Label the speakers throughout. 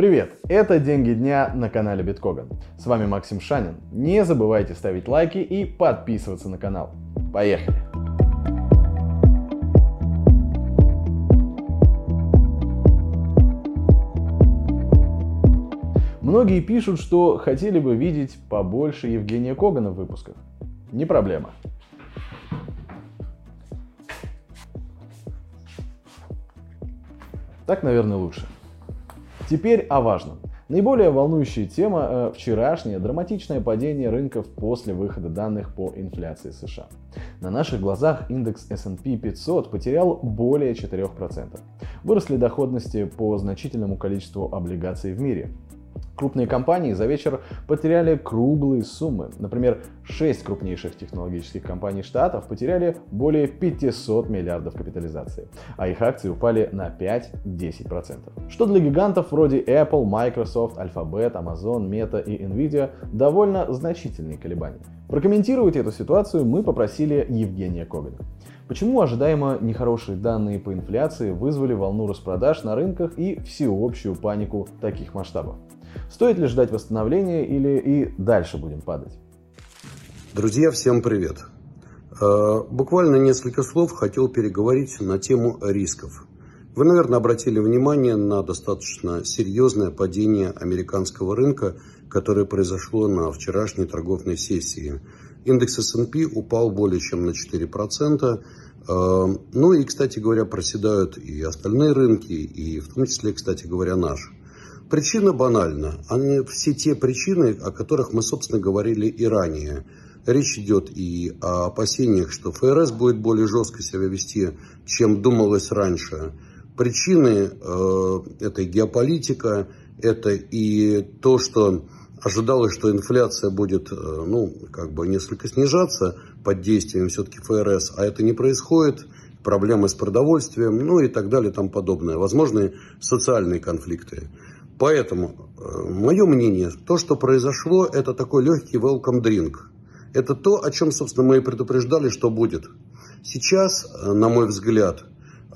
Speaker 1: Привет! Это «Деньги дня» на канале Биткоган. С вами Максим Шанин. Не забывайте ставить лайки и подписываться на канал. Поехали! Многие пишут, что хотели бы видеть побольше Евгения Когана в выпусках. Не проблема. Так, наверное, лучше. Теперь о важном. Наиболее волнующая тема э, – вчерашнее драматичное падение рынков после выхода данных по инфляции США. На наших глазах индекс S&P 500 потерял более 4%. Выросли доходности по значительному количеству облигаций в мире. Крупные компании за вечер потеряли круглые суммы. Например, 6 крупнейших технологических компаний Штатов потеряли более 500 миллиардов капитализации, а их акции упали на 5-10%. Что для гигантов вроде Apple, Microsoft, Alphabet, Amazon, Meta и Nvidia довольно значительные колебания. Прокомментировать эту ситуацию мы попросили Евгения Когана. Почему ожидаемо нехорошие данные по инфляции вызвали волну распродаж на рынках и всеобщую панику таких масштабов? Стоит ли ждать восстановления или и дальше будем падать?
Speaker 2: Друзья, всем привет. Э, буквально несколько слов хотел переговорить на тему рисков. Вы, наверное, обратили внимание на достаточно серьезное падение американского рынка, которое произошло на вчерашней торговной сессии. Индекс S&P упал более чем на 4%. Э, ну и, кстати говоря, проседают и остальные рынки, и в том числе, кстати говоря, наш. Причина банальна. Они все те причины, о которых мы, собственно, говорили и ранее. Речь идет и о опасениях, что ФРС будет более жестко себя вести, чем думалось раньше. Причины э, это геополитика, это и то, что ожидалось, что инфляция будет, э, ну, как бы несколько снижаться под действием все-таки ФРС, а это не происходит, проблемы с продовольствием, ну и так далее, там подобное, возможные социальные конфликты. Поэтому, э, мое мнение, то, что произошло, это такой легкий welcome drink. Это то, о чем, собственно, мы и предупреждали, что будет. Сейчас, э, на мой взгляд, э,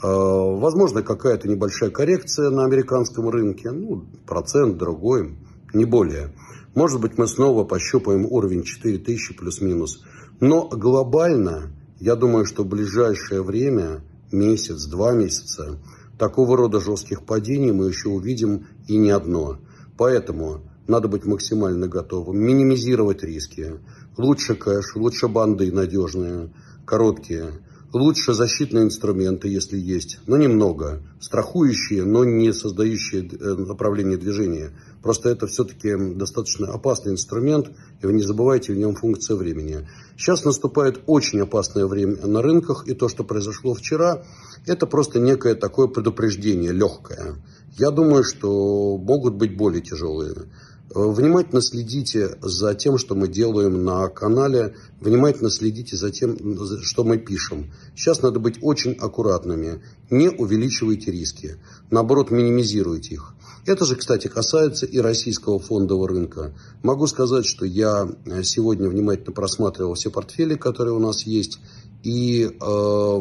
Speaker 2: возможно, какая-то небольшая коррекция на американском рынке, ну, процент другой, не более. Может быть, мы снова пощупаем уровень 4000 плюс-минус. Но глобально, я думаю, что в ближайшее время, месяц, два месяца, Такого рода жестких падений мы еще увидим и не одно. Поэтому надо быть максимально готовым, минимизировать риски. Лучше кэш, лучше банды надежные, короткие. Лучше защитные инструменты, если есть, но немного. Страхующие, но не создающие э, направление движения. Просто это все-таки достаточно опасный инструмент, и вы не забывайте в нем функция времени. Сейчас наступает очень опасное время на рынках, и то, что произошло вчера, это просто некое такое предупреждение, легкое. Я думаю, что могут быть более тяжелые. Внимательно следите за тем, что мы делаем на канале, внимательно следите за тем, что мы пишем. Сейчас надо быть очень аккуратными, не увеличивайте риски, наоборот, минимизируйте их. Это же, кстати, касается и российского фондового рынка. Могу сказать, что я сегодня внимательно просматривал все портфели, которые у нас есть, и э,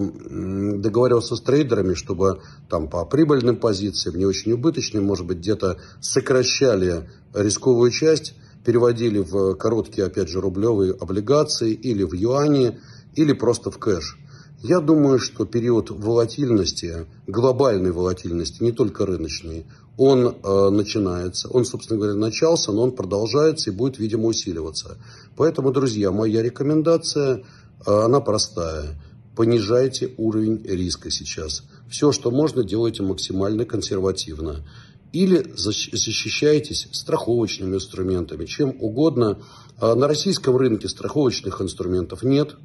Speaker 2: договаривался с трейдерами, чтобы там по прибыльным позициям, не очень убыточным, может быть, где-то сокращали рисковую часть, переводили в короткие, опять же, рублевые облигации или в юани, или просто в кэш. Я думаю, что период волатильности, глобальной волатильности, не только рыночной, он э, начинается. Он, собственно говоря, начался, но он продолжается и будет, видимо, усиливаться. Поэтому, друзья, моя рекомендация – она простая. Понижайте уровень риска сейчас. Все, что можно, делайте максимально консервативно. Или защищаетесь страховочными инструментами, чем угодно. А на российском рынке страховочных инструментов нет,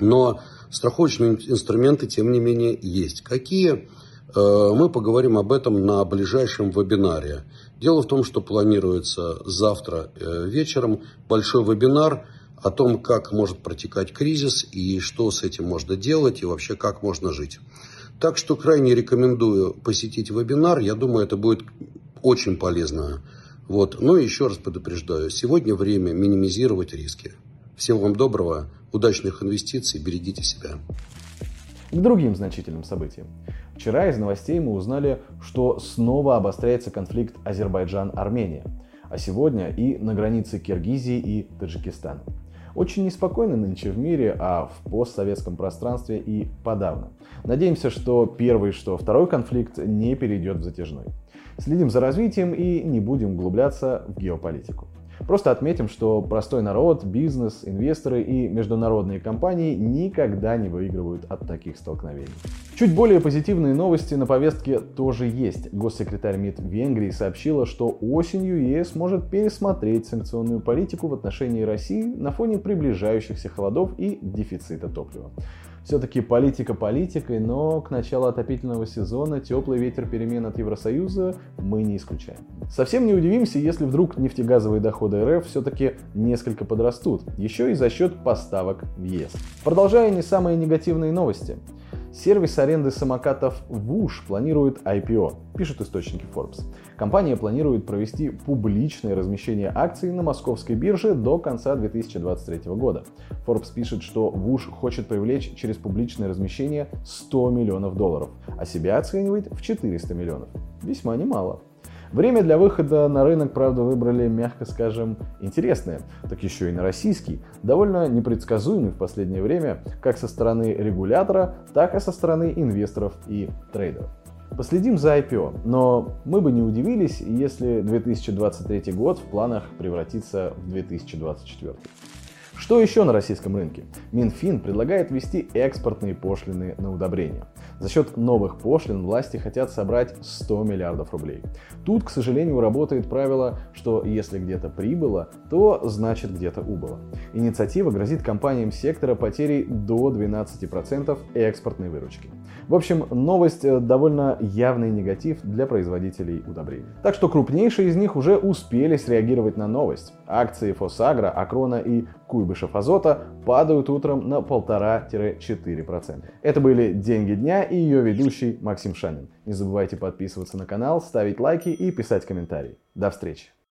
Speaker 2: но страховочные инструменты, тем не менее, есть. Какие? Э, мы поговорим об этом на ближайшем вебинаре. Дело в том, что планируется завтра э, вечером большой вебинар – о том, как может протекать кризис и что с этим можно делать и вообще как можно жить. Так что крайне рекомендую посетить вебинар. Я думаю, это будет очень полезно. Вот. Но еще раз предупреждаю, сегодня время минимизировать риски. Всего вам доброго, удачных инвестиций, берегите себя.
Speaker 1: К другим значительным событиям. Вчера из новостей мы узнали, что снова обостряется конфликт Азербайджан-Армения, а сегодня и на границе Киргизии и Таджикистана. Очень неспокойно нынче в мире, а в постсоветском пространстве и подавно. Надеемся, что первый, что второй конфликт не перейдет в затяжной. Следим за развитием и не будем углубляться в геополитику. Просто отметим, что простой народ, бизнес, инвесторы и международные компании никогда не выигрывают от таких столкновений. Чуть более позитивные новости на повестке тоже есть. Госсекретарь МИД Венгрии сообщила, что осенью ЕС может пересмотреть санкционную политику в отношении России на фоне приближающихся холодов и дефицита топлива. Все-таки политика политикой, но к началу отопительного сезона теплый ветер перемен от Евросоюза мы не исключаем. Совсем не удивимся, если вдруг нефтегазовые доходы РФ все-таки несколько подрастут, еще и за счет поставок в ЕС. Продолжая не самые негативные новости. Сервис аренды самокатов Woosh планирует IPO, пишут источники Forbes. Компания планирует провести публичное размещение акций на московской бирже до конца 2023 года. Forbes пишет, что Woosh хочет привлечь через публичное размещение 100 миллионов долларов, а себя оценивает в 400 миллионов. Весьма немало. Время для выхода на рынок, правда, выбрали, мягко скажем, интересное, так еще и на российский, довольно непредсказуемый в последнее время, как со стороны регулятора, так и со стороны инвесторов и трейдеров. Последим за IPO, но мы бы не удивились, если 2023 год в планах превратится в 2024. Что еще на российском рынке? Минфин предлагает ввести экспортные пошлины на удобрения. За счет новых пошлин власти хотят собрать 100 миллиардов рублей. Тут, к сожалению, работает правило, что если где-то прибыло, то значит где-то убыло. Инициатива грозит компаниям сектора потерей до 12% экспортной выручки. В общем, новость э, довольно явный негатив для производителей удобрений. Так что крупнейшие из них уже успели среагировать на новость. Акции Фосагра, Акрона и Куйбышев Азота падают утром на 1,5-4%. Это были «Деньги дня» и ее ведущий Максим Шанин. Не забывайте подписываться на канал, ставить лайки и писать комментарии. До встречи!